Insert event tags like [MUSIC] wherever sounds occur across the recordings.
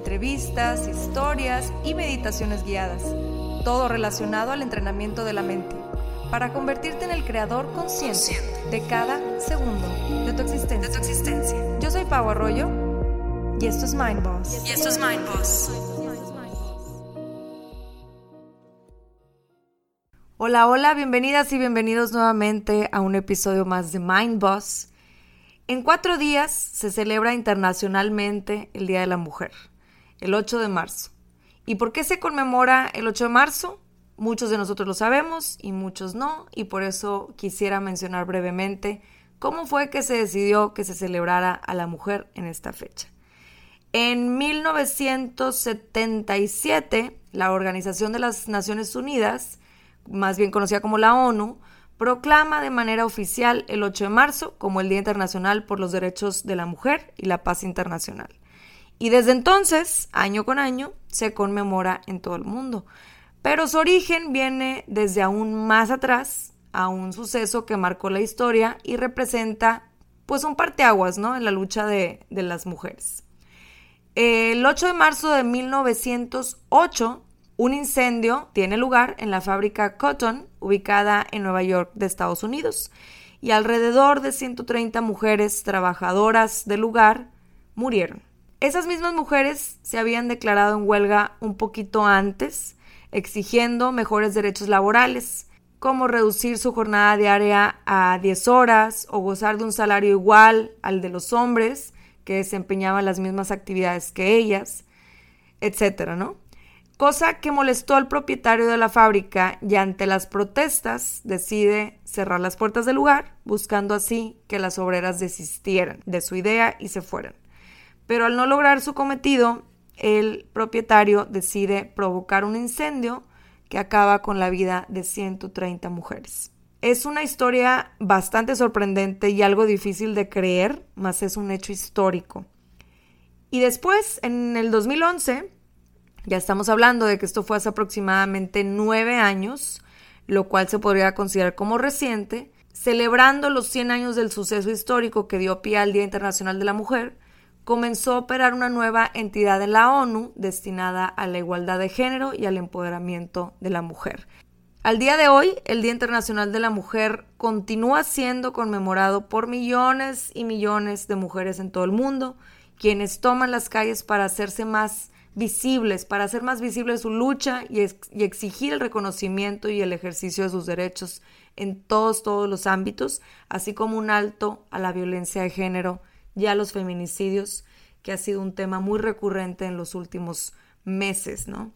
entrevistas, historias y meditaciones guiadas, todo relacionado al entrenamiento de la mente, para convertirte en el creador consciente de cada segundo de tu existencia. Yo soy Pau Arroyo y esto es Mind Boss. Y esto es Mind Boss. Hola, hola, bienvenidas y bienvenidos nuevamente a un episodio más de Mind Boss. En cuatro días se celebra internacionalmente el Día de la Mujer el 8 de marzo. ¿Y por qué se conmemora el 8 de marzo? Muchos de nosotros lo sabemos y muchos no, y por eso quisiera mencionar brevemente cómo fue que se decidió que se celebrara a la mujer en esta fecha. En 1977, la Organización de las Naciones Unidas, más bien conocida como la ONU, proclama de manera oficial el 8 de marzo como el Día Internacional por los Derechos de la Mujer y la Paz Internacional. Y desde entonces, año con año, se conmemora en todo el mundo. Pero su origen viene desde aún más atrás, a un suceso que marcó la historia y representa pues un parteaguas, ¿no? En la lucha de, de las mujeres. El 8 de marzo de 1908, un incendio tiene lugar en la fábrica Cotton, ubicada en Nueva York de Estados Unidos, y alrededor de 130 mujeres trabajadoras del lugar murieron. Esas mismas mujeres se habían declarado en huelga un poquito antes, exigiendo mejores derechos laborales, como reducir su jornada diaria a 10 horas o gozar de un salario igual al de los hombres que desempeñaban las mismas actividades que ellas, etcétera, ¿no? Cosa que molestó al propietario de la fábrica y ante las protestas decide cerrar las puertas del lugar, buscando así que las obreras desistieran de su idea y se fueran. Pero al no lograr su cometido, el propietario decide provocar un incendio que acaba con la vida de 130 mujeres. Es una historia bastante sorprendente y algo difícil de creer, mas es un hecho histórico. Y después, en el 2011, ya estamos hablando de que esto fue hace aproximadamente nueve años, lo cual se podría considerar como reciente, celebrando los 100 años del suceso histórico que dio pie al Día Internacional de la Mujer, comenzó a operar una nueva entidad de la ONU destinada a la igualdad de género y al empoderamiento de la mujer. Al día de hoy, el Día Internacional de la Mujer continúa siendo conmemorado por millones y millones de mujeres en todo el mundo, quienes toman las calles para hacerse más visibles, para hacer más visible su lucha y, y, exigir el reconocimiento y el ejercicio de sus derechos en todos, todos los ámbitos, así como un alto a la violencia de género ya los feminicidios, que ha sido un tema muy recurrente en los últimos meses, ¿no?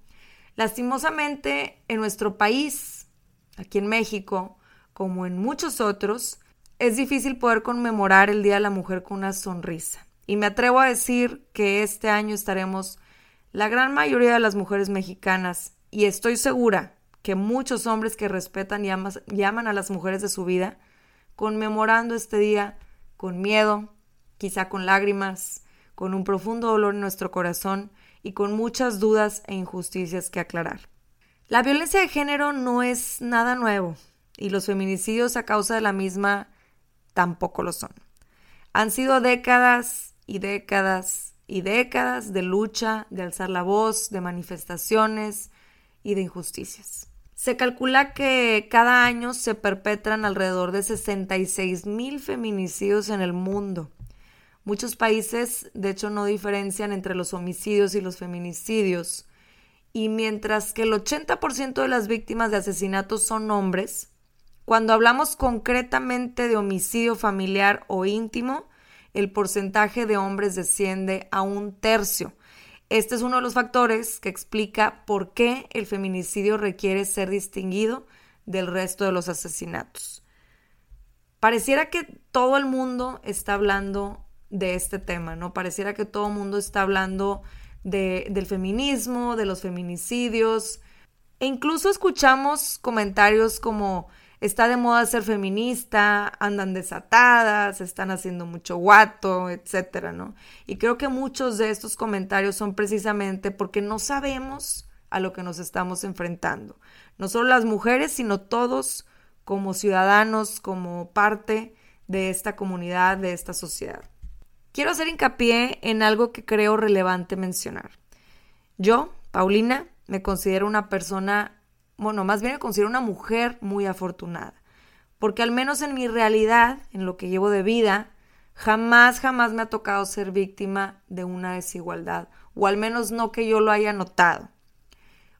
Lastimosamente, en nuestro país, aquí en México, como en muchos otros, es difícil poder conmemorar el Día de la Mujer con una sonrisa. Y me atrevo a decir que este año estaremos la gran mayoría de las mujeres mexicanas, y estoy segura que muchos hombres que respetan y llaman a las mujeres de su vida, conmemorando este día con miedo, quizá con lágrimas, con un profundo dolor en nuestro corazón y con muchas dudas e injusticias que aclarar. La violencia de género no es nada nuevo y los feminicidios a causa de la misma tampoco lo son. Han sido décadas y décadas y décadas de lucha, de alzar la voz, de manifestaciones y de injusticias. Se calcula que cada año se perpetran alrededor de 66 mil feminicidios en el mundo Muchos países, de hecho, no diferencian entre los homicidios y los feminicidios. Y mientras que el 80% de las víctimas de asesinatos son hombres, cuando hablamos concretamente de homicidio familiar o íntimo, el porcentaje de hombres desciende a un tercio. Este es uno de los factores que explica por qué el feminicidio requiere ser distinguido del resto de los asesinatos. Pareciera que todo el mundo está hablando de este tema, ¿no? Pareciera que todo el mundo está hablando de, del feminismo, de los feminicidios, E incluso escuchamos comentarios como está de moda ser feminista, andan desatadas, están haciendo mucho guato, etcétera, ¿no? Y creo que muchos de estos comentarios son precisamente porque no sabemos a lo que nos estamos enfrentando. No solo las mujeres, sino todos como ciudadanos, como parte de esta comunidad, de esta sociedad. Quiero hacer hincapié en algo que creo relevante mencionar. Yo, Paulina, me considero una persona bueno, más bien me considero una mujer muy afortunada, porque al menos en mi realidad, en lo que llevo de vida, jamás, jamás me ha tocado ser víctima de una desigualdad, o al menos no que yo lo haya notado,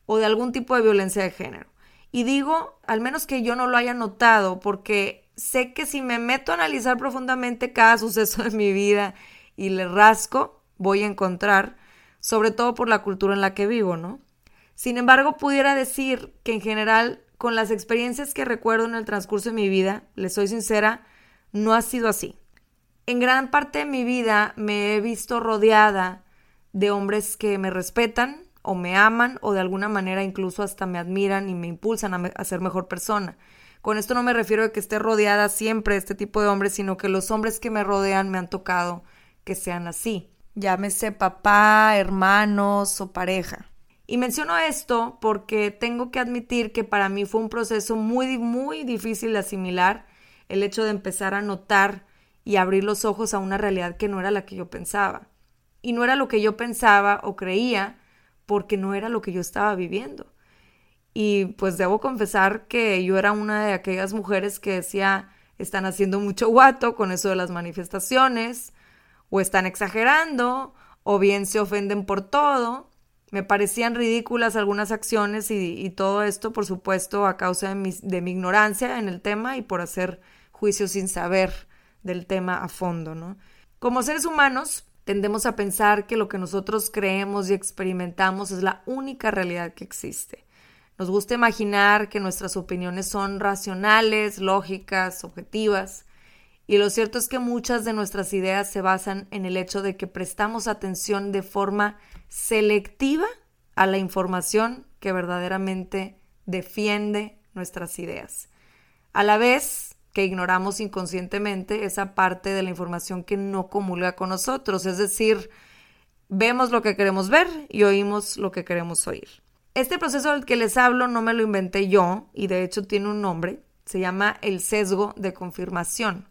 o de algún tipo de violencia de género. Y digo, al menos que yo no lo haya notado, porque sé que si me meto a analizar profundamente cada suceso de mi vida y le rasco, voy a encontrar, sobre todo por la cultura en la que vivo, ¿no? Sin embargo, pudiera decir que en general, con las experiencias que recuerdo en el transcurso de mi vida, les soy sincera, no ha sido así. En gran parte de mi vida me he visto rodeada de hombres que me respetan o me aman o de alguna manera incluso hasta me admiran y me impulsan a, ser mejor persona. Con esto no me refiero a que esté rodeada siempre de este tipo de hombres, sino que los hombres que me rodean me han tocado que sean así. Llámese papá, hermanos o pareja. Y menciono esto porque tengo que admitir que para mí fue un proceso muy, muy difícil de asimilar el hecho de empezar a notar y abrir los ojos a una realidad que no era la que yo pensaba. Y no era lo que yo pensaba o creía porque no era lo que yo estaba viviendo. Y pues debo confesar que yo era una de aquellas mujeres que decía, están haciendo mucho guato con eso de las manifestaciones, o están exagerando, o bien se ofenden por todo. Me parecían ridículas algunas acciones y, todo esto, por supuesto, a causa de mi, de mi, ignorancia en el tema y por hacer juicios sin saber del tema a fondo, ¿no? Como seres humanos, tendemos a pensar que lo que nosotros creemos y experimentamos es la única realidad que existe. Nos gusta imaginar que nuestras opiniones son racionales, lógicas, objetivas, y lo cierto es que muchas de nuestras ideas se basan en el hecho de que prestamos atención de forma selectiva a la información que verdaderamente defiende nuestras ideas. A la vez que ignoramos inconscientemente esa parte de la información que no comulga con nosotros, es decir, vemos lo que queremos ver y oímos lo que queremos oír. Este proceso del que les hablo no me lo inventé yo y de hecho tiene un nombre, se llama el sesgo de confirmación.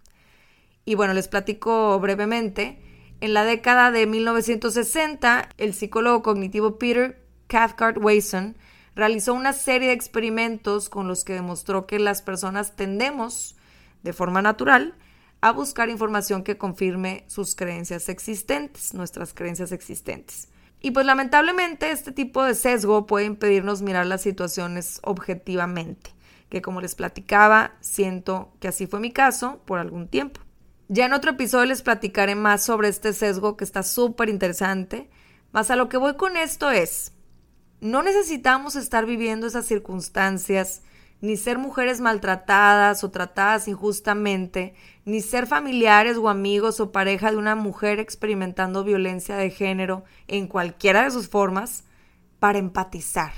Y bueno, les platico brevemente. En la década de 1960, el psicólogo cognitivo Peter Cathcart Wason realizó una serie de experimentos con los que demostró que las personas tendemos, de forma natural, a buscar información que confirme sus creencias existentes, nuestras creencias existentes. Y pues lamentablemente este tipo de sesgo puede impedirnos mirar las situaciones objetivamente, que como les platicaba, siento que así fue mi caso por algún tiempo. Ya en otro episodio les platicaré más sobre este sesgo que está súper interesante. Más a lo que voy con esto es, no necesitamos estar viviendo esas circunstancias, ni ser mujeres maltratadas o tratadas injustamente, ni ser familiares o amigos o pareja de una mujer experimentando violencia de género en cualquiera de sus formas, para empatizar,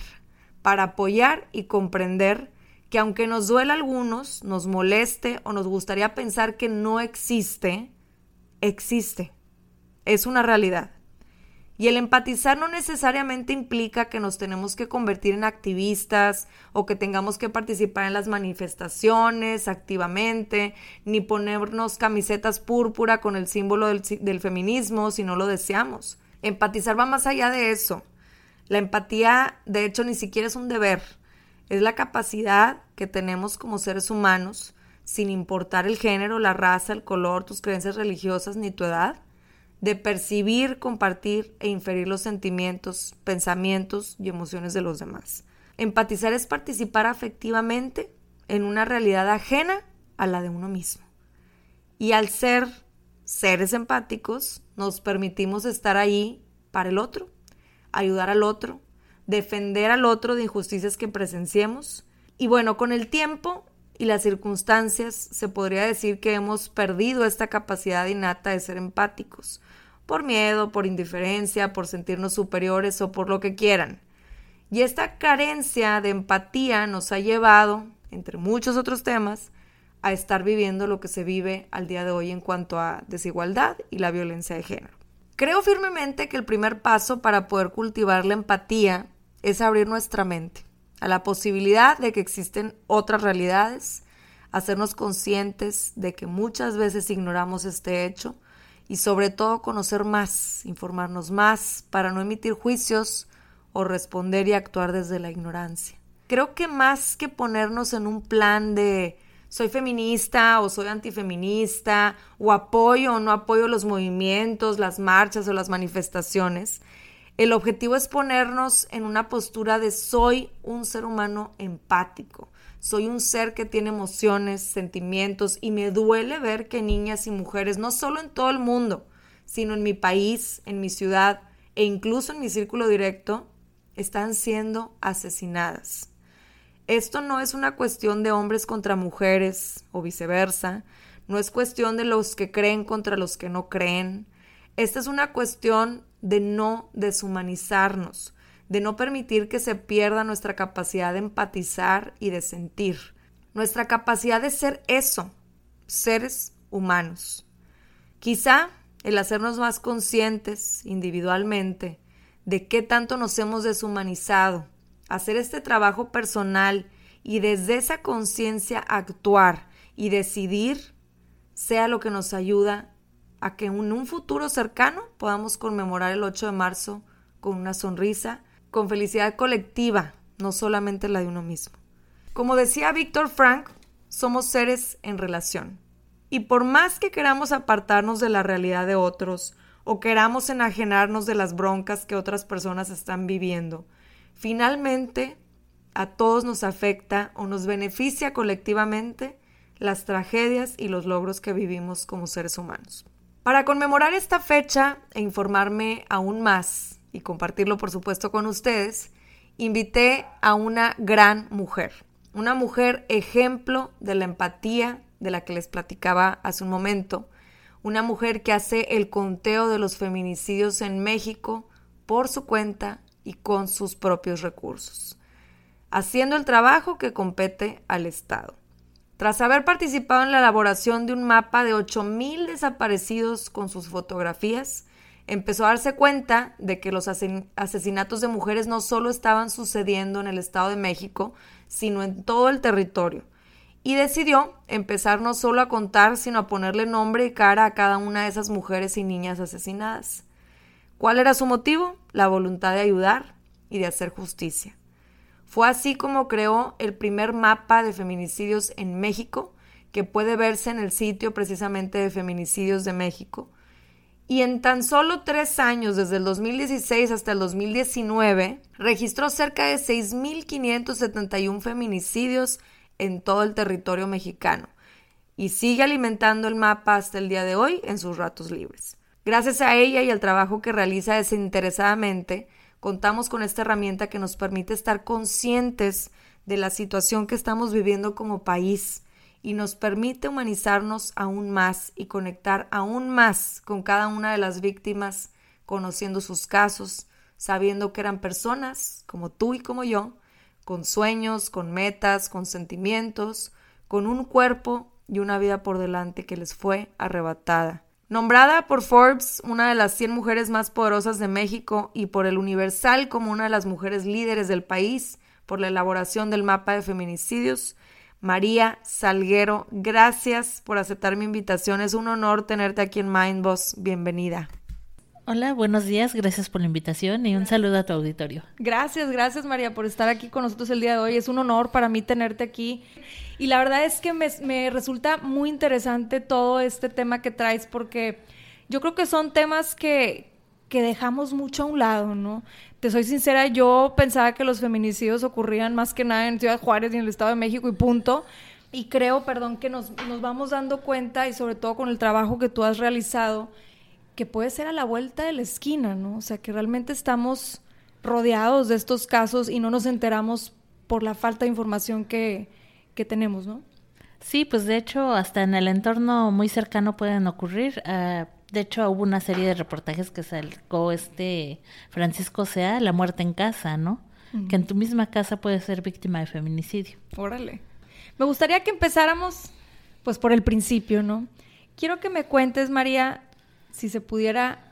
para apoyar y comprender que aunque nos duela a algunos, nos moleste o nos gustaría pensar que no existe, existe. Es una realidad. Y el empatizar no necesariamente implica que nos tenemos que convertir en activistas o que tengamos que participar en las manifestaciones activamente, ni ponernos camisetas púrpura con el símbolo del, feminismo si no lo deseamos. Empatizar va más allá de eso. La empatía, de hecho, ni siquiera es un deber, es la capacidad que tenemos como seres humanos, sin importar el género, la raza, el color, tus creencias religiosas ni tu edad, de percibir, compartir e inferir los sentimientos, pensamientos y emociones de los demás. Empatizar es participar afectivamente en una realidad ajena a la de uno mismo. Y al ser seres empáticos, nos permitimos estar ahí para el otro, ayudar al otro, defender al otro de injusticias que presenciemos. Y bueno, con el tiempo y las circunstancias se podría decir que hemos perdido esta capacidad innata de ser empáticos, por miedo, por indiferencia, por sentirnos superiores o por lo que quieran. Y esta carencia de empatía nos ha llevado, entre muchos otros temas, a estar viviendo lo que se vive al día de hoy en cuanto a desigualdad y la violencia de género. Creo firmemente que el primer paso para poder cultivar la empatía es abrir nuestra mente a la posibilidad de que existen otras realidades, hacernos conscientes de que muchas veces ignoramos este hecho y sobre todo conocer más, informarnos más para no emitir juicios o responder y actuar desde la ignorancia. Creo que más que ponernos en un plan de soy feminista o soy antifeminista o apoyo o no apoyo los movimientos, las marchas o las manifestaciones, el objetivo es ponernos en una postura de soy un ser humano empático, soy un ser que tiene emociones, sentimientos y me duele ver que niñas y mujeres, no solo en todo el mundo, sino en mi país, en mi ciudad e incluso en mi círculo directo, están siendo asesinadas. Esto no es una cuestión de hombres contra mujeres o viceversa, no es cuestión de los que creen contra los que no creen. Esta es una cuestión de no deshumanizarnos, de no permitir que se pierda nuestra capacidad de empatizar y de sentir, nuestra capacidad de ser eso, seres humanos. Quizá el hacernos más conscientes individualmente de qué tanto nos hemos deshumanizado, hacer este trabajo personal y desde esa conciencia actuar y decidir sea lo que nos ayuda a que en un futuro cercano podamos conmemorar el 8 de marzo con una sonrisa, con felicidad colectiva, no solamente la de uno mismo. Como decía Víctor Frank, somos seres en relación. Y por más que queramos apartarnos de la realidad de otros, o queramos enajenarnos de las broncas que otras personas están viviendo. Finalmente, a todos nos afecta o nos beneficia colectivamente las tragedias y los logros que vivimos como seres humanos. Para conmemorar esta fecha e informarme aún más y compartirlo por supuesto con ustedes, invité a una gran mujer, una mujer ejemplo de la empatía de la que les platicaba hace un momento, una mujer que hace el conteo de los feminicidios en México por su cuenta y con sus propios recursos, haciendo el trabajo que compete al Estado. Tras haber participado en la elaboración de un mapa de 8.000 desaparecidos con sus fotografías, empezó a darse cuenta de que los asesinatos de mujeres no solo estaban sucediendo en el Estado de México, sino en todo el territorio, y decidió empezar no solo a contar, sino a ponerle nombre y cara a cada una de esas mujeres y niñas asesinadas. ¿Cuál era su motivo? La voluntad de ayudar y de hacer justicia. Fue así como creó el primer mapa de feminicidios en México, que puede verse en el sitio precisamente de Feminicidios de México. Y en tan solo tres años, desde el 2016 hasta el 2019, registró cerca de 6.571 feminicidios en todo el territorio mexicano y sigue alimentando el mapa hasta el día de hoy en sus ratos libres. Gracias a ella y al trabajo que realiza desinteresadamente, contamos con esta herramienta que nos permite estar conscientes de la situación que estamos viviendo como país y nos permite humanizarnos aún más y conectar aún más con cada una de las víctimas, conociendo sus casos, sabiendo que eran personas como tú y como yo, con sueños, con metas, con sentimientos, con un cuerpo y una vida por delante que les fue arrebatada. Nombrada por Forbes una de las 100 mujeres más poderosas de México y por el Universal como una de las mujeres líderes del país por la elaboración del mapa de feminicidios, María Salguero, gracias por aceptar mi invitación. Es un honor tenerte aquí en Mindboss. Bienvenida. Hola, buenos días, gracias por la invitación y un saludo a tu auditorio. Gracias, gracias María por estar aquí con nosotros el día de hoy. Es un honor para mí tenerte aquí. Y la verdad es que me, resulta muy interesante todo este tema que traes porque yo creo que son temas que, que dejamos mucho a un lado, ¿no? Te soy sincera, yo pensaba que los feminicidios ocurrían más que nada en Ciudad Juárez y en el Estado de México y punto. Y creo, perdón, que nos, nos vamos dando cuenta y sobre todo con el trabajo que tú has realizado que puede ser a la vuelta de la esquina, ¿no? O sea, que realmente estamos rodeados de estos casos y no nos enteramos por la falta de información que, que tenemos, ¿no? Sí, pues de hecho hasta en el entorno muy cercano pueden ocurrir. Uh, de hecho hubo una serie de reportajes que sacó este Francisco Sea, La muerte en casa, ¿no? que en tu misma casa puedes ser víctima de feminicidio. Órale. Me gustaría que empezáramos pues por el principio, ¿no? Quiero que me cuentes, María, si se pudiera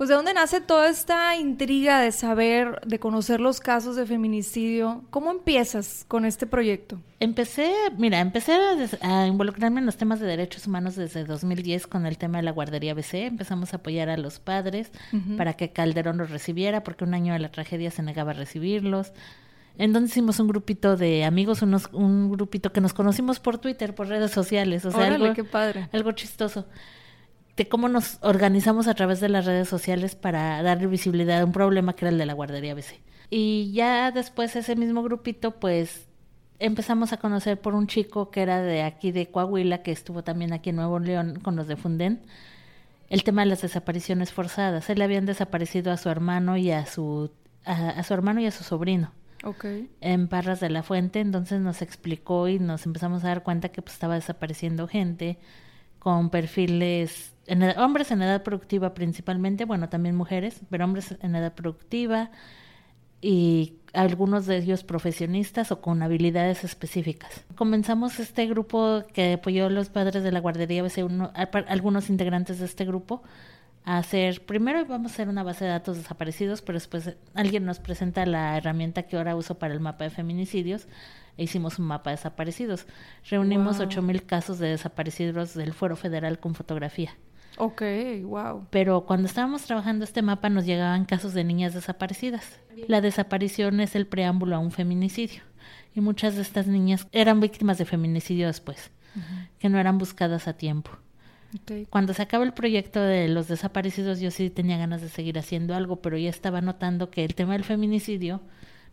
pues de dónde nace toda esta intriga de saber, de conocer los casos de feminicidio. ¿Cómo empiezas con este proyecto? Empecé, mira, empecé a, involucrarme en los temas de derechos humanos desde 2010 con el tema de la guardería BC. Empezamos a apoyar a los padres para que Calderón los recibiera, porque un año de la tragedia se negaba a recibirlos. Entonces hicimos un grupito de amigos, unos, un grupito que nos conocimos por Twitter, por redes sociales. O sea, algo, qué padre. algo chistoso de cómo nos organizamos a través de las redes sociales para darle visibilidad a un problema que era el de la guardería BC. Y ya después ese mismo grupito, pues empezamos a conocer por un chico que era de aquí de Coahuila, que estuvo también aquí en Nuevo León con los de Funden, el tema de las desapariciones forzadas. Él le habían desaparecido a su hermano y a su, a, su hermano y a su sobrino. Okay. En Parras de la Fuente, entonces nos explicó y nos empezamos a dar cuenta que pues, estaba desapareciendo gente con perfiles en hombres en edad productiva principalmente, bueno, también mujeres, pero hombres en edad productiva y algunos de ellos profesionistas o con habilidades específicas. Comenzamos este grupo que apoyó a los padres de la guardería, uno, algunos integrantes de este grupo, a hacer, primero vamos a hacer una base de datos desaparecidos, pero después alguien nos presenta la herramienta que ahora uso para el mapa de feminicidios e hicimos un mapa de desaparecidos. Reunimos ocho mil casos de desaparecidos del Fuero Federal con fotografía. Ok, wow. Pero cuando estábamos trabajando este mapa nos llegaban casos de niñas desaparecidas. La desaparición es el preámbulo a un feminicidio. Y muchas de estas niñas eran víctimas de feminicidio después, que no eran buscadas a tiempo. Cuando se acaba el proyecto de los desaparecidos, yo sí tenía ganas de seguir haciendo algo, pero ya estaba notando que el tema del feminicidio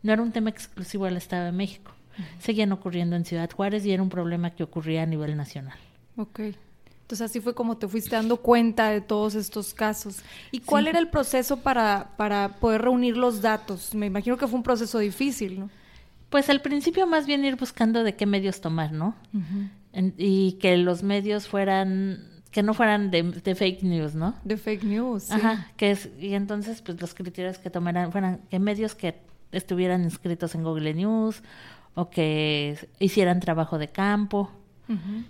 no era un tema exclusivo del Estado de México. Seguían ocurriendo en Ciudad Juárez y era un problema que ocurría a nivel nacional. Okay. Entonces así fue como te fuiste dando cuenta de todos estos casos. ¿Y cuál era el proceso para, para poder reunir los datos? Me imagino que fue un proceso difícil, ¿no? Pues al principio más bien ir buscando de qué medios tomar, ¿no? y que los medios fueran, que no fueran de, fake news, ¿no? De fake news. Sí. Ajá, que es, y entonces pues los criterios que tomaran fueran que medios que estuvieran inscritos en Google News o que hicieran trabajo de campo.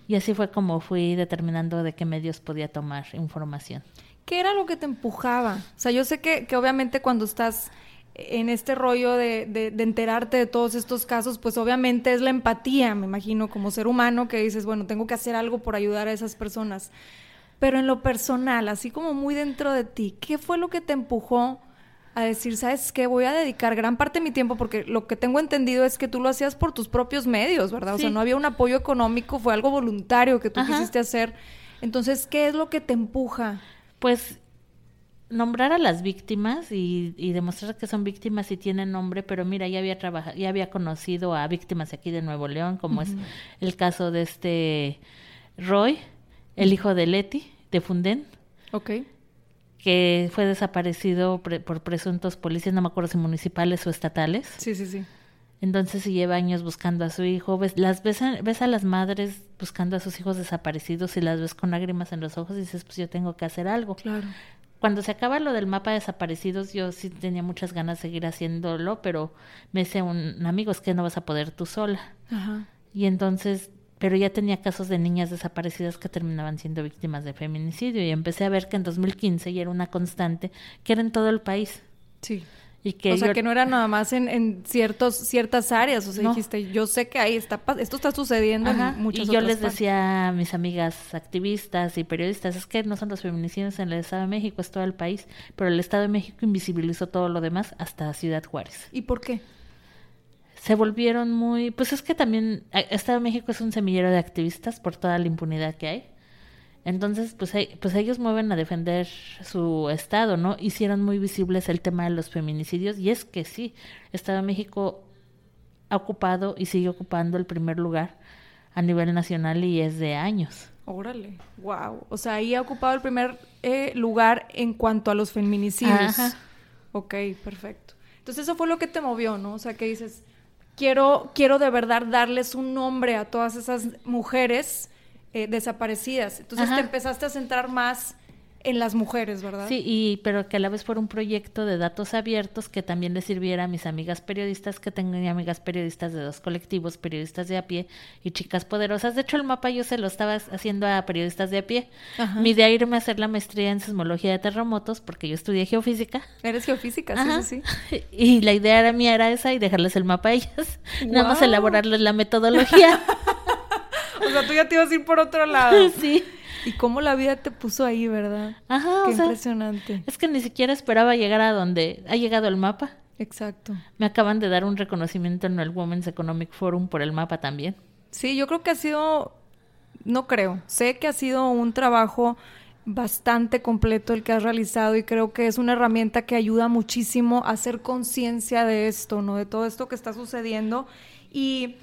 Y así fue como fui determinando de qué medios podía tomar información. ¿Qué era lo que te empujaba? O sea, yo sé que, que obviamente cuando estás en este rollo de, de, de, enterarte de todos estos casos, pues obviamente es la empatía, me imagino, como ser humano, que dices, bueno, tengo que hacer algo por ayudar a esas personas. Pero en lo personal, así como muy dentro de ti, ¿qué fue lo que te empujó a decir, ¿sabes qué? Voy a dedicar gran parte de mi tiempo, porque lo que tengo entendido es que tú lo hacías por tus propios medios, ¿verdad? O sea, no había un apoyo económico, fue algo voluntario que tú quisiste hacer. Entonces, ¿qué es lo que te empuja? Pues nombrar a las víctimas y, demostrar que son víctimas y tienen nombre, pero mira, ya había trabajado, ya había conocido a víctimas aquí de Nuevo León, como es el caso de este Roy, el hijo de Leti, de Funden. Ok que fue desaparecido por presuntos policías, no me acuerdo si municipales o estatales. Sí, sí, sí. Entonces se lleva años buscando a su hijo, ves, las ves a, ves a las madres buscando a sus hijos desaparecidos y las ves con lágrimas en los ojos y dices, pues yo tengo que hacer algo. Claro. Cuando se acaba lo del mapa de desaparecidos, yo sí tenía muchas ganas de seguir haciéndolo, pero me dice un amigo, es que no vas a poder tú sola. Ajá. Y entonces pero ya tenía casos de niñas desaparecidas que terminaban siendo víctimas de feminicidio y empecé a ver que en 2015 ya era una constante que era en todo el país. Sí. Y que o sea, que no era nada más en, en ciertos, ciertas áreas. O sea, dijiste, yo sé que ahí está, esto está sucediendo en muchas Y yo les decía a mis amigas activistas y periodistas, es que no son los feminicidios en el Estado de México, es todo el país. Pero el Estado de México invisibilizó todo lo demás hasta Ciudad Juárez. ¿Y por qué? Se volvieron muy, pues es que también eh, Estado de México es un semillero de activistas por toda la impunidad que hay. Entonces, pues, pues ellos mueven a defender su estado, ¿no? Hicieron muy visibles el tema de los feminicidios y es que sí, Estado de México ha ocupado y sigue ocupando el primer lugar a nivel nacional y es de años. Órale, wow. O sea, ahí ha ocupado el primer eh, lugar en cuanto a los feminicidios. Ajá. Ok, perfecto. Entonces eso fue lo que te movió, ¿no? O sea, que dices, quiero, quiero de verdad darles un nombre a todas esas mujeres eh, desaparecidas. Entonces te empezaste a centrar más en las mujeres, ¿verdad? Sí, y pero que a la vez fuera un proyecto de datos abiertos que también le sirviera a mis amigas periodistas, que tengo amigas periodistas de dos colectivos, periodistas de a pie y chicas poderosas. De hecho, el mapa yo se lo estaba haciendo a periodistas de a pie. Mi idea irme a hacer la maestría en sismología de terremotos, porque yo estudié geofísica. Eres geofísica, sí, sí, [LAUGHS] Y la idea era mía era esa y dejarles el mapa a ellas. [LAUGHS] Nada más elaborarles la metodología. [LAUGHS] o sea, tú ya te ibas a ir por otro lado. sí. Y cómo la vida te puso ahí, ¿verdad? Ajá. Qué impresionante. Es que ni siquiera esperaba llegar a donde ha llegado el mapa. Exacto. Me acaban de dar un reconocimiento en el Women's Economic Forum por el mapa también. Sí, yo creo que ha sido, no creo, sé que ha sido un trabajo bastante completo el que has realizado y creo que es una herramienta que ayuda muchísimo a hacer conciencia de esto, ¿no? De todo esto que está sucediendo. Y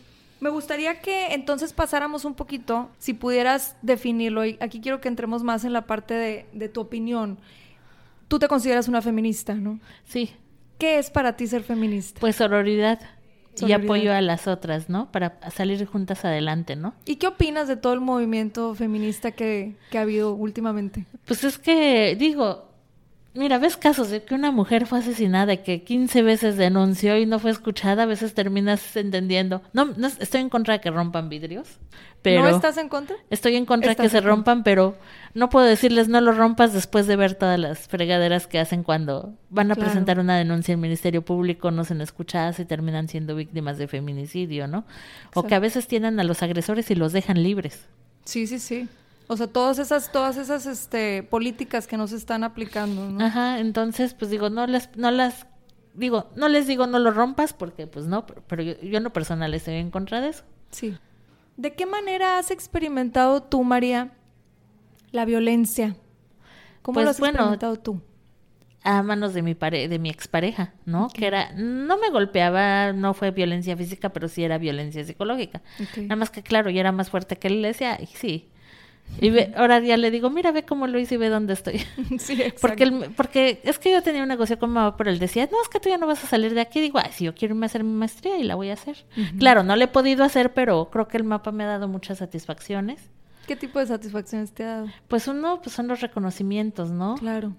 me gustaría que entonces pasáramos un poquito, si pudieras definirlo, y aquí quiero que entremos más en la parte de, tu opinión. Tú te consideras una feminista, ¿no? Sí. ¿Qué es para ti ser feminista? Pues sororidad. y apoyo a las otras, ¿no? Para salir juntas adelante, ¿no? ¿Y qué opinas de todo el movimiento feminista que, que ha habido últimamente? Pues es que, digo, Mira, ves casos de que una mujer fue asesinada y que 15 veces denunció y no fue escuchada, a veces terminas entendiendo. No, no estoy en contra de que rompan vidrios, pero... ¿No estás en contra? Estoy en contra de que se rompan, pero no puedo decirles no lo rompas después de ver todas las fregaderas que hacen cuando van a presentar una denuncia al Ministerio Público, no son escuchadas y terminan siendo víctimas de feminicidio, ¿no? O que a veces tienen a los agresores y los dejan libres. Sí, sí, sí. O sea, todas esas, todas esas este, políticas que nos están aplicando, ¿no? Ajá, entonces, pues digo, no les, no las, digo, no les digo no lo rompas, porque pues no, pero yo, yo en lo personal estoy en contra de eso. Sí. ¿De qué manera has experimentado tú, María, la violencia? ¿Cómo pues, lo has experimentado tú? A manos de mi pare de mi expareja, ¿no? Que era, no me golpeaba, no fue violencia física, pero sí era violencia psicológica. Nada más que claro, yo era más fuerte que él, le decía, sí, y ve, ahora ya le digo, mira, ve cómo lo hice y ve dónde estoy. [LAUGHS] Sí, [LAUGHS] porque, porque es que yo tenía un negocio con mamá, pero él decía, no, es que tú ya no vas a salir de aquí. digo, ay, si yo quiero irme a hacer mi maestría y la voy a hacer. Claro, no le he podido hacer, pero creo que el mapa me ha dado muchas satisfacciones. ¿Qué tipo de satisfacciones te ha dado? Pues uno, pues son los reconocimientos, ¿no? Claro.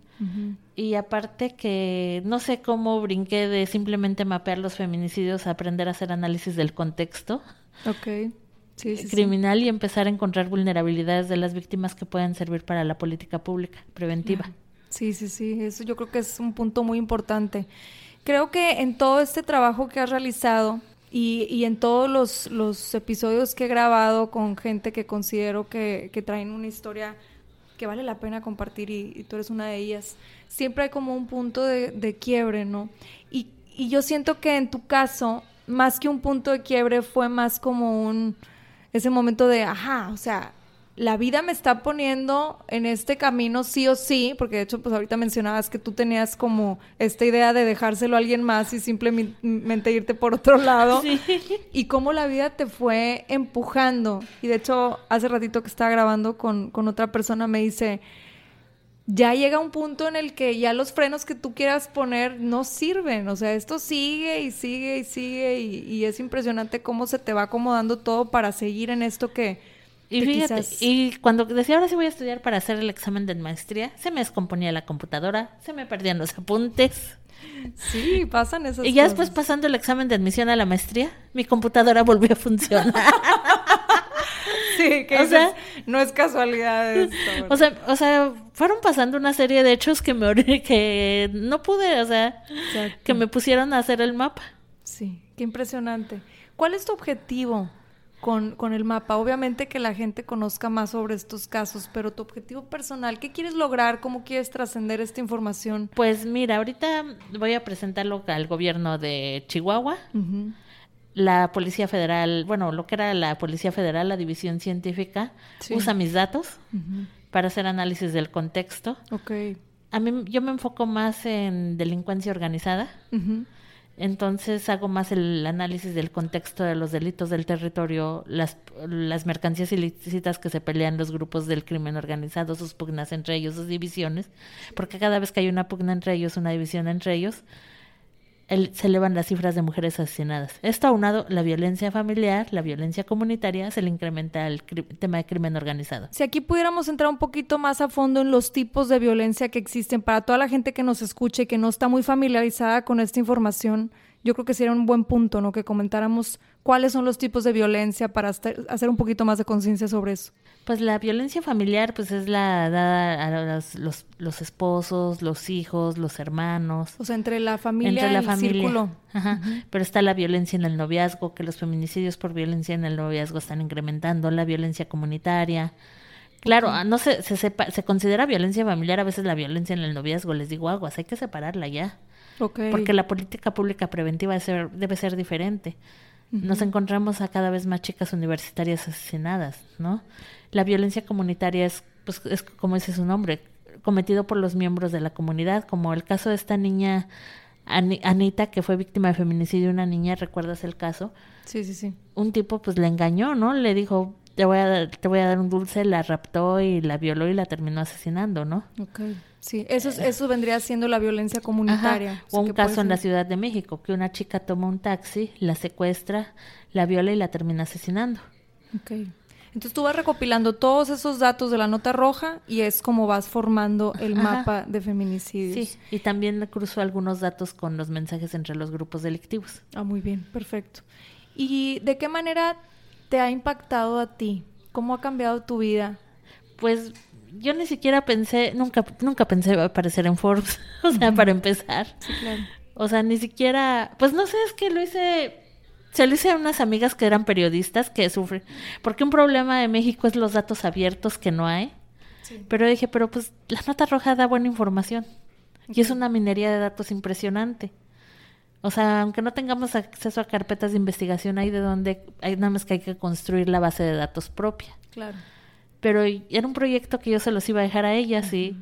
Y aparte que no sé cómo brinqué de simplemente mapear los feminicidios a aprender a hacer análisis del contexto. Ok criminal y empezar a encontrar vulnerabilidades de las víctimas que pueden servir para la política pública preventiva. Sí, sí, sí, eso yo creo que es un punto muy importante. Creo que en todo este trabajo que has realizado y, y en todos los, los, episodios que he grabado con gente que considero que, que traen una historia que vale la pena compartir y, tú eres una de ellas, siempre hay como un punto de, de quiebre, ¿no? Y, y yo siento que en tu caso, más que un punto de quiebre, fue más como un ese momento de, ajá, o sea, la vida me está poniendo en este camino sí o sí, porque de hecho, pues ahorita mencionabas que tú tenías como esta idea de dejárselo a alguien más y simplemente irte por otro lado. [LAUGHS] Sí. Y cómo la vida te fue empujando. Y de hecho, hace ratito que estaba grabando con, con otra persona me dice, ya llega un punto en el que ya los frenos que tú quieras poner no sirven. O sea, esto sigue y sigue y sigue y, es impresionante cómo se te va acomodando todo para seguir en esto que... Y fíjate, y cuando decía ahora sí voy a estudiar para hacer el examen de maestría, se me descomponía la computadora, se me perdían los apuntes. Sí, pasan esas Y ya después pasando el examen de admisión a la maestría, mi computadora [LAUGHS] volvió a funcionar. [LAUGHS] Sí, que o sea, no es casualidad esto. O sea, o sea, fueron pasando una serie de hechos que me que no pude, o sea, que me pusieron a hacer el mapa. Sí, qué impresionante. ¿Cuál es tu objetivo con, con, el mapa? Obviamente que la gente conozca más sobre estos casos, pero tu objetivo personal, ¿qué quieres lograr? ¿Cómo quieres trascender esta información? Pues mira, ahorita voy a presentarlo al gobierno de Chihuahua la Policía Federal, bueno, lo que era la Policía Federal, la División Científica, usa mis datos para hacer análisis del contexto. Ok. A mí, yo me enfoco más en delincuencia organizada. Entonces hago más el análisis del contexto de los delitos del territorio, las, las mercancías ilícitas que se pelean los grupos del crimen organizado, sus pugnas entre ellos, sus divisiones, porque cada vez que hay una pugna entre ellos, una división entre ellos, se elevan las cifras de mujeres asesinadas. Esto aunado la violencia familiar, la violencia comunitaria, se le incrementa el tema de crimen organizado. Si aquí pudiéramos entrar un poquito más a fondo en los tipos de violencia que existen para toda la gente que nos escuche y que no está muy familiarizada con esta información, yo creo que sería un buen punto, ¿no? Que comentáramos cuáles son los tipos de violencia para hacer un poquito más de conciencia sobre eso. Pues la violencia familiar, pues es la dada a los, los, esposos, los hijos, los hermanos. O sea, entre la familia y el círculo. Ajá. Pero está la violencia en el noviazgo, que los feminicidios por violencia en el noviazgo están incrementando, la violencia comunitaria. Claro, no se, se, se considera violencia familiar a veces la violencia en el noviazgo, les digo aguas, hay que separarla ya. Porque la política pública preventiva debe ser, debe ser diferente. Nos encontramos a cada vez más chicas universitarias asesinadas, ¿no? La violencia comunitaria es, pues, es como dice su nombre, cometido por los miembros de la comunidad, como el caso de esta niña Anita, que fue víctima de feminicidio, una niña, ¿recuerdas el caso? Sí, sí, sí. Un tipo pues le engañó, ¿no? Le dijo, te voy a dar, te voy a dar un dulce, la raptó y la violó y la terminó asesinando, ¿no? Ok. Sí, eso, eso vendría siendo la violencia comunitaria. O un caso en la Ciudad de México, que una chica toma un taxi, la secuestra, la viola y la termina asesinando. Ok. Entonces tú vas recopilando todos esos datos de la nota roja y es como vas formando el mapa de feminicidios. Sí, y también cruzo algunos datos con los mensajes entre los grupos delictivos. Ah, muy bien, perfecto. ¿Y de qué manera te ha impactado a ti? ¿Cómo ha cambiado tu vida? Pues yo ni siquiera pensé, nunca, nunca pensé aparecer en Forbes, [LAUGHS] o sea, para empezar. Sí, claro. O sea, ni siquiera, pues no sé, es que lo hice, se lo hice a unas amigas que eran periodistas que sufren, porque un problema de México es los datos abiertos que no hay. Pero dije, pero pues la nota roja da buena información. Y es una minería de datos impresionante. O sea, aunque no tengamos acceso a carpetas de investigación, hay de donde, hay nada más que hay que construir la base de datos propia. Claro pero era un proyecto que yo se los iba a dejar a ellas y,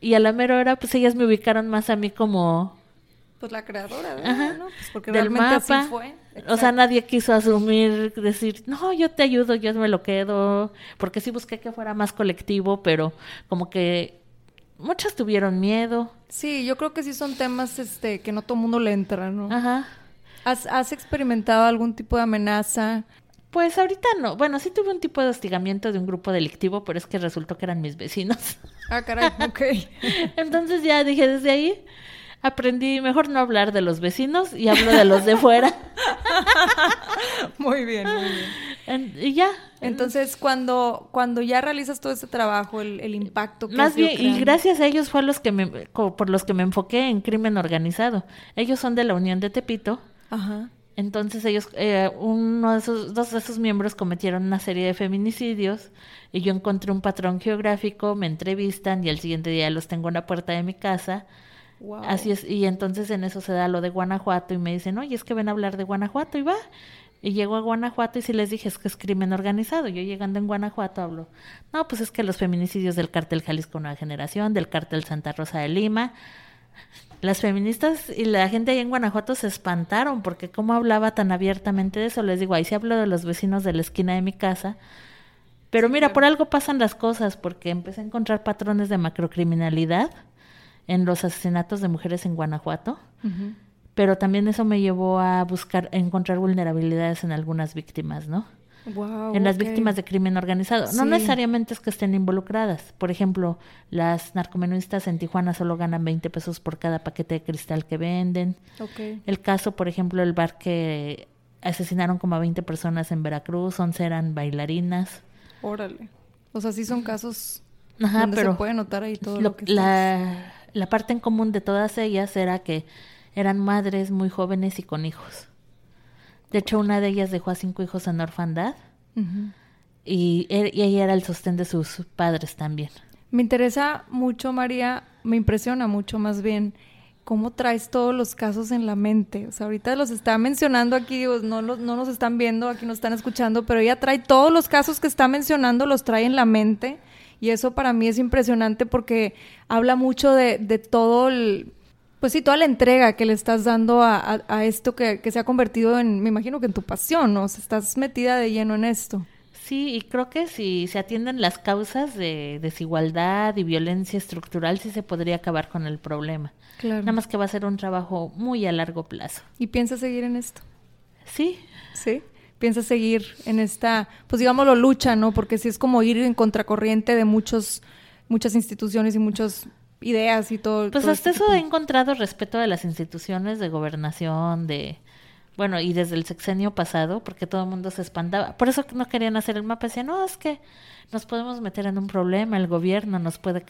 y a la mera hora pues ellas me ubicaron más a mí como... Pues la creadora, ¿verdad? ¿no? Pues porque del realmente mapa. fue. O sea, nadie quiso asumir, decir, no, yo te ayudo, yo me lo quedo, porque sí busqué que fuera más colectivo, pero como que muchas tuvieron miedo. Sí, yo creo que sí son temas este que no todo mundo le entra, ¿no? Ajá. ¿Has, ¿Has experimentado algún tipo de amenaza pues ahorita no. Bueno, sí tuve un tipo de hostigamiento de un grupo delictivo, pero es que resultó que eran mis vecinos. Ah, caray, [LAUGHS] ok. Entonces ya dije, desde ahí aprendí mejor no hablar de los vecinos y hablo de los de fuera. [LAUGHS] muy bien, muy bien. y ya. Entonces, cuando, cuando ya realizas todo ese trabajo, el, el impacto que Más bien, y gracias a ellos fue los que me, por los que me enfoqué en crimen organizado. Ellos son de la Unión de Tepito. Ajá. Entonces ellos, eh, uno de esos, dos de esos miembros cometieron una serie de feminicidios y yo encontré un patrón geográfico, me entrevistan y al siguiente día los tengo en la puerta de mi casa. Así es, y entonces en eso se da lo de Guanajuato y me dicen, oye, es que ven a hablar de Guanajuato y va. Y llego a Guanajuato y si les dije es que es crimen organizado. Yo llegando en Guanajuato hablo, no, pues es que los feminicidios del cártel Jalisco Nueva Generación, del cártel Santa Rosa de Lima, las feministas y la gente ahí en Guanajuato se espantaron porque cómo hablaba tan abiertamente de eso. Les digo, ahí sí hablo de los vecinos de la esquina de mi casa. Pero mira, por algo pasan las cosas, porque empecé a encontrar patrones de macrocriminalidad en los asesinatos de mujeres en Guanajuato. Pero también eso me llevó a buscar, a encontrar vulnerabilidades en algunas víctimas, ¿no? En las víctimas de crimen organizado. No necesariamente es que estén involucradas. Por ejemplo, las narcomenudistas en Tijuana solo ganan 20 pesos por cada paquete de cristal que venden. El caso, por ejemplo, el bar que asesinaron como a 20 personas en Veracruz, 11 eran bailarinas. Órale. O sea, sí son casos donde se puede notar ahí todo lo, que la, la parte en común de todas ellas era que eran madres muy jóvenes y con hijos. De hecho, una de ellas dejó a cinco hijos en orfandad y, y ella era el sostén de sus padres también. Me interesa mucho, María, me impresiona mucho más bien cómo traes todos los casos en la mente. O sea, ahorita los está mencionando aquí, no, no nos están viendo, aquí nos están escuchando, pero ella trae todos los casos que está mencionando, los trae en la mente. Y eso para mí es impresionante porque habla mucho de, de todo el pues sí, toda la entrega que le estás dando a, esto que, se ha convertido en, me imagino que en tu pasión, ¿no? O sea, estás metida de lleno en esto. Sí, y creo que si se atienden las causas de desigualdad y violencia estructural, sí se podría acabar con el problema. Claro. Nada más que va a ser un trabajo muy a largo plazo. ¿Y piensas seguir en esto? Sí. Sí. ¿Piensas seguir en esta, pues digámoslo, lucha, ¿no? Porque sí es como ir en contracorriente de muchos, muchas instituciones y muchas ideas y todo. Pues todo hasta este eso he encontrado respeto de las instituciones de gobernación, de... Bueno, y desde el sexenio pasado, porque todo el mundo se espantaba. Por eso no querían hacer el mapa. Decían, no, es que nos podemos meter en un problema, el gobierno nos puede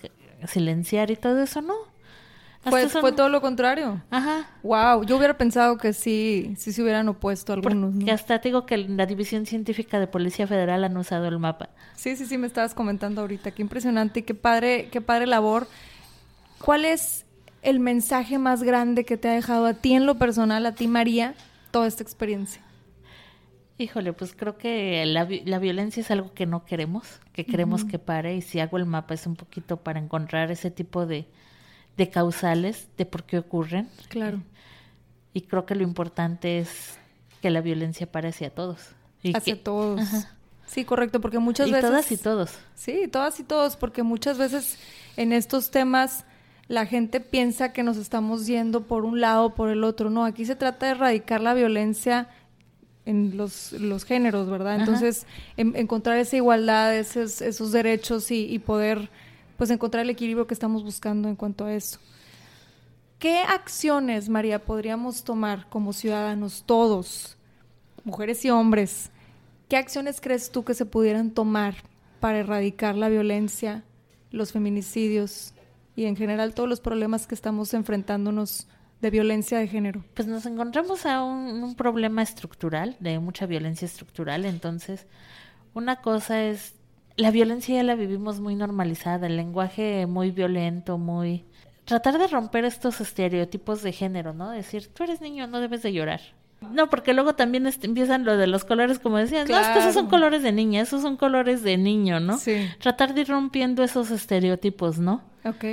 silenciar y todo eso. No. Hasta Fue, no. todo lo contrario. Ajá. Wow, yo hubiera pensado que sí, sí se hubieran opuesto algunos. ¿no? hasta te digo que la División Científica de Policía Federal han usado el mapa. Sí, sí, sí, me estabas comentando ahorita. Qué impresionante y qué padre, qué padre labor. ¿Cuál es el mensaje más grande que te ha dejado a ti en lo personal, a ti María, toda esta experiencia? Híjole, pues creo que la, la violencia es algo que no queremos, que queremos que pare y si hago el mapa es un poquito para encontrar ese tipo de, de causales de por qué ocurren Claro. y creo que lo importante es que la violencia pare hacia todos. Y Hacia que- todos. Ajá. Sí, correcto, porque muchas y veces... todas y todos. Sí, todas y todos, porque muchas veces en estos temas la gente piensa que nos estamos yendo por un lado o por el otro. No, aquí se trata de erradicar la violencia en los, los géneros, ¿verdad? Entonces, en- encontrar esa igualdad, esos, esos derechos y, y poder pues encontrar el equilibrio que estamos buscando en cuanto a eso. ¿Qué acciones, María, podríamos tomar como ciudadanos, todos, mujeres y hombres? ¿Qué acciones crees tú que se pudieran tomar para erradicar la violencia, los feminicidios y en general todos los problemas que estamos enfrentándonos de violencia de género? Pues nos encontramos a un, problema estructural, de mucha violencia estructural. Entonces, una cosa es, la violencia ya la vivimos muy normalizada, el lenguaje muy violento, muy... Tratar de romper estos estereotipos de género, ¿no? Decir, tú eres niño, no debes de llorar. No, porque luego también este, empiezan lo de los colores, como decían, no, es que esos son Claro. colores de niña, esos son colores de niño, ¿no? Sí. Tratar de ir rompiendo esos estereotipos, ¿no? Ok.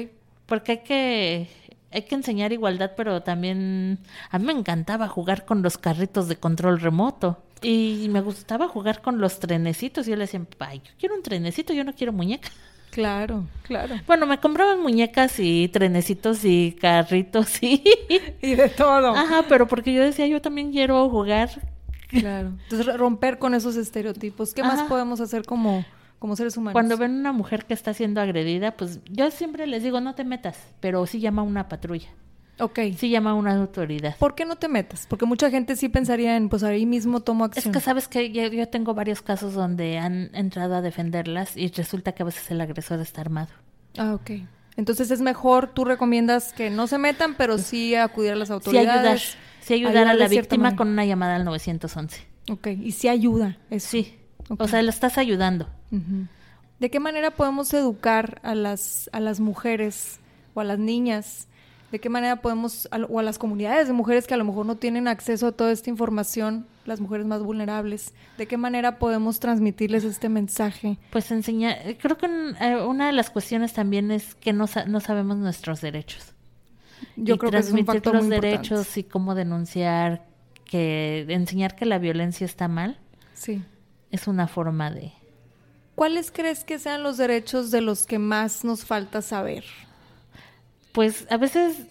Porque hay que, hay que enseñar igualdad, pero también a mí me encantaba jugar con los carritos de control remoto. Y me gustaba jugar con los trenecitos. Y yo le decía, ay, yo quiero un trenecito, yo no quiero muñeca. Claro, claro. Bueno, me compraban muñecas y trenecitos y carritos y... [LAUGHS] Y de todo. Ajá, pero porque yo decía, yo también quiero jugar. Claro. Entonces, romper con esos estereotipos. ¿Qué más podemos hacer como, como seres humanos? Cuando ven una mujer que está siendo agredida, pues yo siempre les digo, no te metas, pero sí llama a una patrulla, Ok. sí llama a una autoridad. ¿Por qué no te metas? Porque mucha gente sí pensaría en, pues ahí mismo tomo Es acción. que sabes que yo, yo tengo varios casos donde han entrado a defenderlas y resulta que a veces el agresor está armado. Ah, ok. Entonces es mejor, tú recomiendas que no se metan, pero sí acudir a las Sí autoridades. ayudar, sí ayudar a ayudar de la víctima manera. con una llamada al 911. Ok, y sí ayuda. Eso. Sí, o sea, lo estás ayudando. ¿De qué manera podemos educar a las, a las mujeres o a las niñas? ¿De qué manera podemos, o a las comunidades de mujeres que a lo mejor no tienen acceso a toda esta información, las mujeres más vulnerables? ¿De qué manera podemos transmitirles este mensaje? Pues enseñar, creo que eh, una de las cuestiones también es que no, no sabemos nuestros derechos. Yo y creo que es un transmitir factor los muy importante. derechos y cómo denunciar, que enseñar que la violencia está mal Sí. es una forma de... ¿Cuáles crees que sean los derechos de los que más nos falta saber? Pues a veces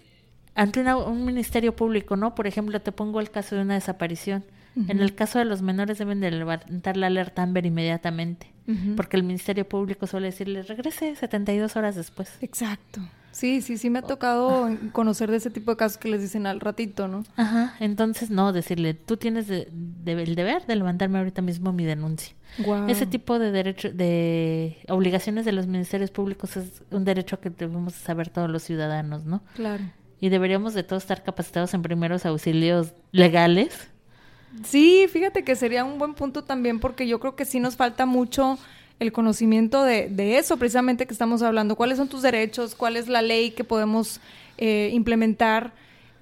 ante una- un ministerio público, ¿no? Por ejemplo, te pongo el caso de una desaparición. En el caso de los menores deben de levantar la alerta Amber inmediatamente, porque el ministerio público suele decirle regrese 72 horas después. Exacto. Sí, sí, sí me ha tocado [LAUGHS] conocer de ese tipo de casos que les dicen al ratito, ¿no? Ajá, entonces no, decirle, tú tienes de- de- el deber de levantarme ahorita mismo mi denuncia. Guau. Ese tipo de derecho, de obligaciones de los ministerios públicos es un derecho que debemos saber todos los ciudadanos, ¿no? Claro. Y deberíamos de todos estar capacitados en primeros auxilios legales. Sí, fíjate que sería un buen punto también porque yo creo que sí nos falta mucho el conocimiento de, de eso precisamente que estamos hablando. ¿Cuáles son tus derechos? ¿Cuál es la ley que podemos eh, implementar?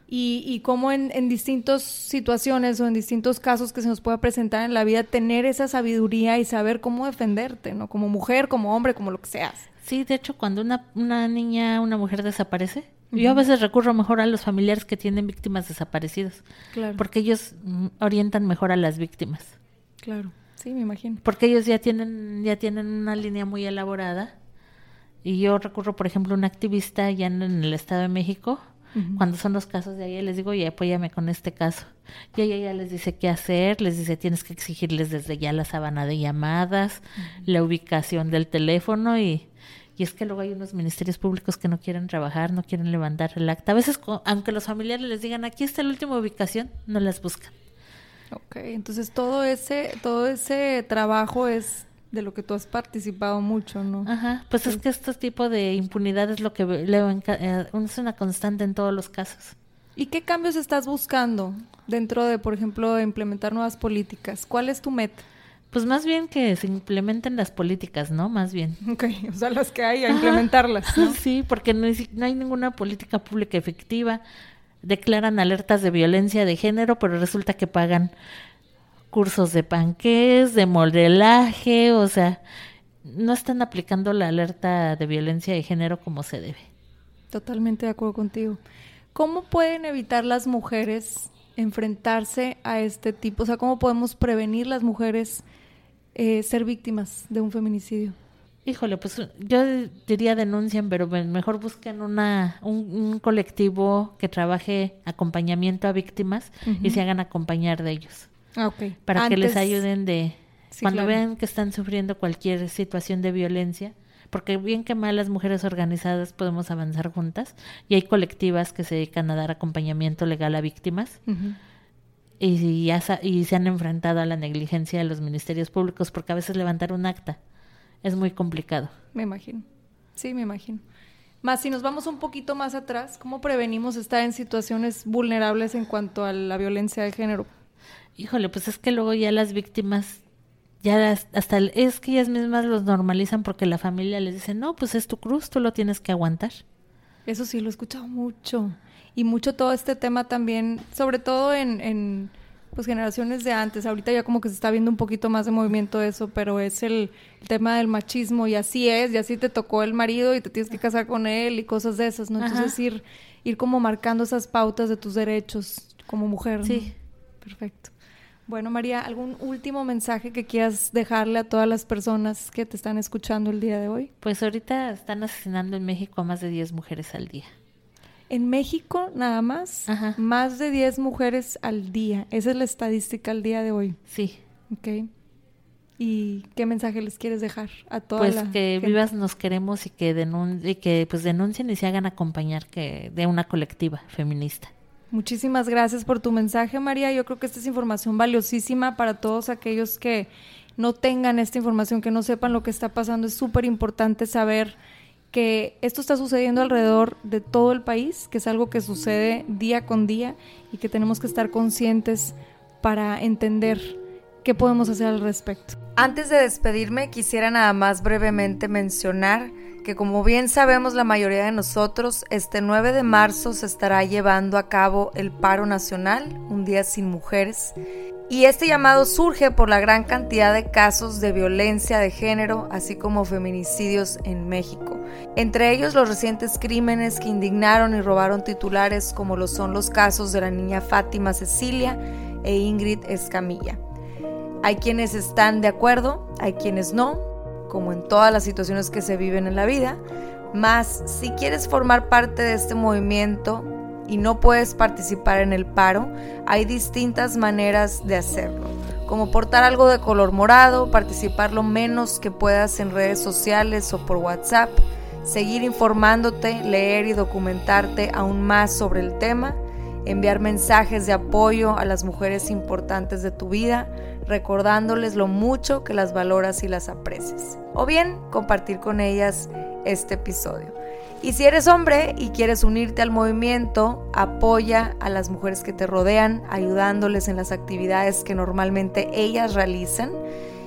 Y, y cómo en, en distintas situaciones o en distintos casos que se nos pueda presentar en la vida tener esa sabiduría y saber cómo defenderte, ¿no? Como mujer, como hombre, como lo que seas. Sí, de hecho, cuando una, una niña, una mujer desaparece, yo a veces recurro mejor a los familiares que tienen víctimas desaparecidas, Claro. porque ellos mm, orientan mejor a las víctimas. Claro. Sí, me imagino. Porque ellos ya tienen, ya tienen una línea muy elaborada. Y yo recurro, por ejemplo, a un activista ya en, el Estado de México, cuando son los casos de ahí, les digo, y apóyame con este caso. Y ella ya les dice qué hacer, les dice, tienes que exigirles desde ya la sábana de llamadas, la ubicación del teléfono y, y es que luego hay unos ministerios públicos que no quieren trabajar, no quieren levantar el acta. A veces, aunque los familiares les digan, aquí está la última ubicación, no las buscan. Ok, entonces todo ese, todo ese trabajo es de lo que tú has participado mucho, ¿no? Ajá, pues es que este tipo de impunidad es lo que leo, en, eh, es una constante en todos los casos. ¿Y qué cambios estás buscando dentro de, por ejemplo, implementar nuevas políticas? ¿Cuál es tu meta? Pues más bien que se implementen las políticas, ¿no? Más bien. Ok, [LAUGHS] o sea, las que hay, a implementarlas. ¿no? [LAUGHS] Sí, porque no hay ninguna política pública efectiva declaran alertas de violencia de género, pero resulta que pagan cursos de panqués, de modelaje, o sea, no están aplicando la alerta de violencia de género como se debe. Totalmente de acuerdo contigo. ¿Cómo pueden evitar las mujeres enfrentarse a este tipo? O sea, ¿cómo podemos prevenir las mujeres eh, ser víctimas de un feminicidio? Híjole, pues yo diría denuncien, pero mejor busquen una, un, colectivo que trabaje acompañamiento a víctimas y se hagan acompañar de ellos. Ah, okay. Para que les ayuden de... cuando vean que están sufriendo cualquier situación de violencia, porque bien que mal las mujeres organizadas podemos avanzar juntas y hay colectivas que se dedican a dar acompañamiento legal a víctimas. y, ya, y se han enfrentado a la negligencia de los ministerios públicos porque a veces levantar un acta es muy complicado. Me imagino. Sí, me imagino. Más si nos vamos un poquito más atrás, ¿cómo prevenimos estar en situaciones vulnerables en cuanto a la violencia de género? Híjole, pues es que luego ya las víctimas, ya hasta es que ellas mismas los normalizan porque la familia les dice, no, pues es tu cruz, tú lo tienes que aguantar. Eso sí, lo he escuchado mucho. Y mucho todo este tema también, sobre todo en pues generaciones de antes, ahorita ya como que se está viendo un poquito más de movimiento eso, pero es el, tema del machismo y así es, y así te tocó el marido y te tienes que casar con él y cosas de esas, ¿no? Entonces ir, ir como marcando esas pautas de tus derechos como mujer. Sí. Perfecto. Bueno, María, ¿algún último mensaje que quieras dejarle a todas las personas que te están escuchando el día de hoy? Pues ahorita están asesinando en México a más de 10 mujeres al día. En México, nada más, más de 10 mujeres al día. Esa es la estadística al día de hoy. Sí. Ok. ¿Y qué mensaje les quieres dejar a todas Pues que vivas nos queremos y que, y que pues denuncien y se hagan acompañar que de una colectiva feminista. Muchísimas gracias por tu mensaje, María. Yo creo que esta es información valiosísima para todos aquellos que no tengan esta información, que no sepan lo que está pasando. Es súper importante saber que esto está sucediendo alrededor de todo el país, que es algo que sucede día con día y que tenemos que estar conscientes para entender qué podemos hacer al respecto. Antes de despedirme, quisiera nada más brevemente mencionar que como bien sabemos la mayoría de nosotros, este 9 de marzo se estará llevando a cabo el paro nacional, un día sin mujeres, y este llamado surge por la gran cantidad de casos de violencia de género, así como feminicidios en México. Entre ellos los recientes crímenes que indignaron y robaron titulares como lo son los casos de la niña Fátima Cecilia e Ingrid Escamilla. Hay quienes están de acuerdo, hay quienes no, como en todas las situaciones que se viven en la vida, más si quieres formar parte de este movimiento, y no puedes participar en el paro, hay distintas maneras de hacerlo, como portar algo de color morado, participar lo menos que puedas en redes sociales o por WhatsApp, seguir informándote, leer y documentarte aún más sobre el tema, enviar mensajes de apoyo a las mujeres importantes de tu vida, recordándoles lo mucho que las valoras y las aprecias, o bien compartir con ellas este episodio. Y si eres hombre y quieres unirte al movimiento, apoya a las mujeres que te rodean, ayudándoles en las actividades que normalmente ellas realizan.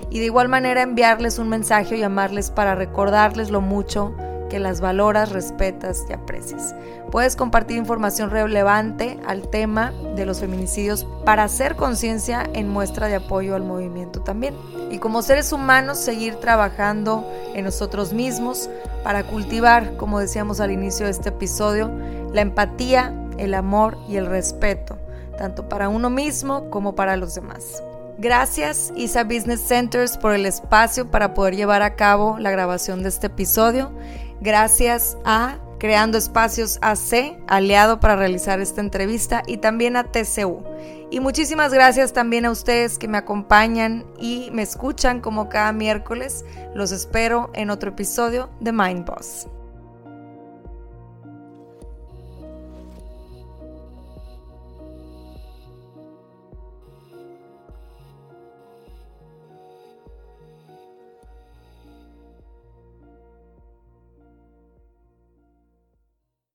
Y de igual manera enviarles un mensaje o llamarles para recordarles lo mucho que las valoras, respetas y aprecias. Puedes compartir información relevante al tema de los feminicidios para hacer conciencia en muestra de apoyo al movimiento también. Y como seres humanos, seguir trabajando en nosotros mismos para cultivar, como decíamos al inicio de este episodio, la empatía, el amor y el respeto, tanto para uno mismo como para los demás. Gracias ISA Business Centers por el espacio para poder llevar a cabo la grabación de este episodio. Gracias a Creando Espacios AC, aliado para realizar esta entrevista, y también a TCU. Y muchísimas gracias también a ustedes que me acompañan y me escuchan como cada miércoles. Los espero en otro episodio de Mind Boss.